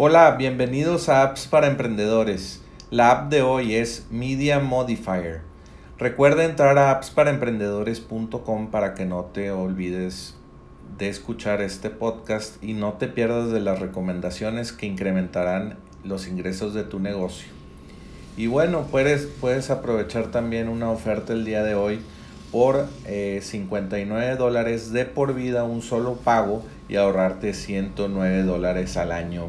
Hola, bienvenidos a Apps para Emprendedores. La app de hoy es Media Modifier. Recuerda entrar a appsparaemprendedores.com para que no te olvides de escuchar este podcast y no te pierdas de las recomendaciones que incrementarán los ingresos de tu negocio. Y bueno, puedes, puedes aprovechar también una oferta el día de hoy por 59 eh, dólares de por vida un solo pago y ahorrarte 109 dólares al año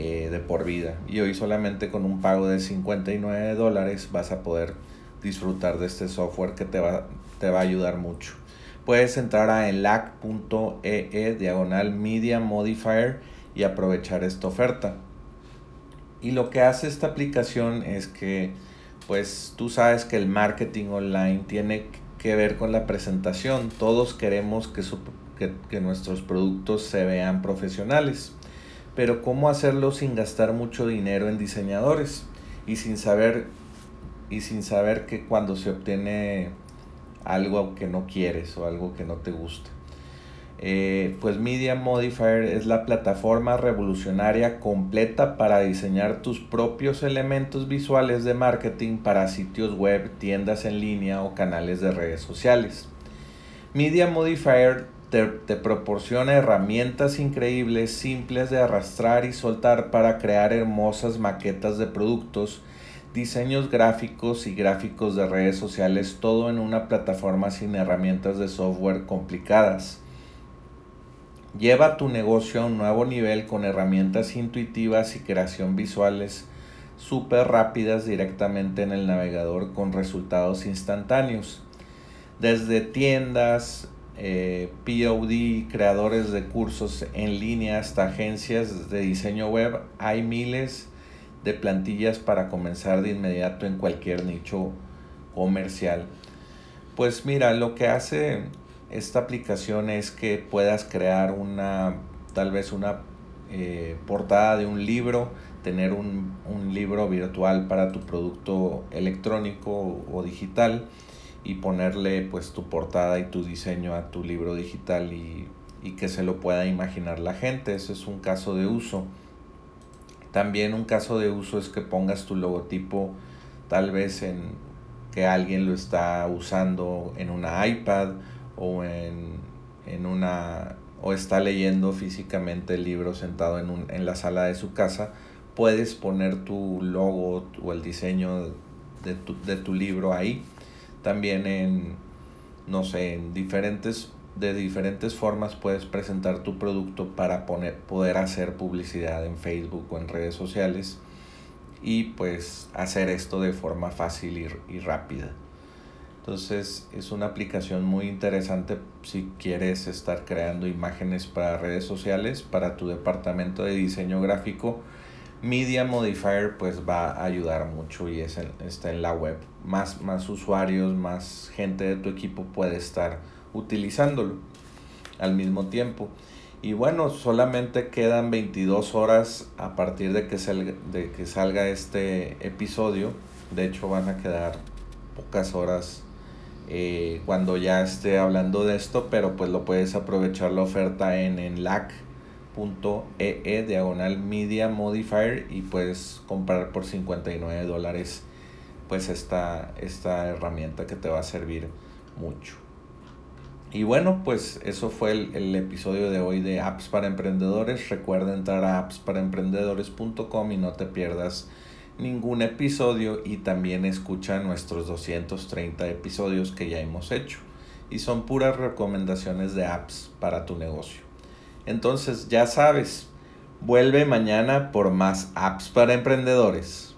eh, de por vida. Y hoy solamente con un pago de 59 dólares vas a poder disfrutar de este software que te va, te va a ayudar mucho. Puedes entrar a elac.ee e diagonal media modifier y aprovechar esta oferta. Y lo que hace esta aplicación es que pues tú sabes que el marketing online tiene que ver con la presentación. Todos queremos que, que nuestros productos se vean profesionales pero cómo hacerlo sin gastar mucho dinero en diseñadores y sin saber y sin saber que cuando se obtiene algo que no quieres o algo que no te gusta. Eh, pues Media Modifier es la plataforma revolucionaria completa para diseñar tus propios elementos visuales de marketing para sitios web, tiendas en línea o canales de redes sociales. Media Modifier te, proporciona herramientas increíbles, simples de arrastrar y soltar para crear hermosas maquetas de productos, diseños gráficos y gráficos de redes sociales, todo en una plataforma sin herramientas de software complicadas. Lleva tu negocio a un nuevo nivel con herramientas intuitivas y creación visuales súper rápidas directamente en el navegador con resultados instantáneos. Desde tiendas, eh, POD, creadores de cursos en línea, hasta agencias de diseño web, hay miles de plantillas para comenzar de inmediato en cualquier nicho comercial. Pues mira, lo que hace esta aplicación es que puedas crear una, tal vez una eh, portada de un libro, tener un, un libro virtual para tu producto electrónico o digital y ponerle pues tu portada y tu diseño a tu libro digital y, que se lo pueda imaginar la gente. Ese es un caso de uso. También un caso de uso es que pongas tu logotipo tal vez en que alguien lo está usando en una iPad o en, una o está leyendo físicamente el libro sentado en, un, en la sala de su casa, puedes poner tu logo o el diseño de tu, de tu libro ahí también en, no sé, en diferentes, de diferentes formas puedes presentar tu producto para poner, poder hacer publicidad en Facebook o en redes sociales y pues hacer esto de forma fácil y, y rápida. Entonces es una aplicación muy interesante si quieres estar creando imágenes para redes sociales, para tu departamento de diseño gráfico Media Modifier pues va a ayudar mucho y es está en la web. Más, más usuarios, más gente de tu equipo puede estar utilizándolo al mismo tiempo. Y bueno, solamente quedan 22 horas a partir de que, salga, de que salga este episodio. De hecho van a quedar pocas horas eh, cuando ya esté hablando de esto, pero pues lo puedes aprovechar la oferta en, en LAC .ee e diagonal media modifier y puedes comprar por 59 dólares pues esta, esta herramienta que te va a servir mucho. Y bueno, pues eso fue el, el, episodio de hoy de Apps para Emprendedores. Recuerda entrar a appsparaemprendedores.com y no te pierdas ningún episodio y también escucha nuestros 230 episodios que ya hemos hecho. Y son puras recomendaciones de apps para tu negocio. Entonces ya sabes, vuelve mañana por más apps para emprendedores.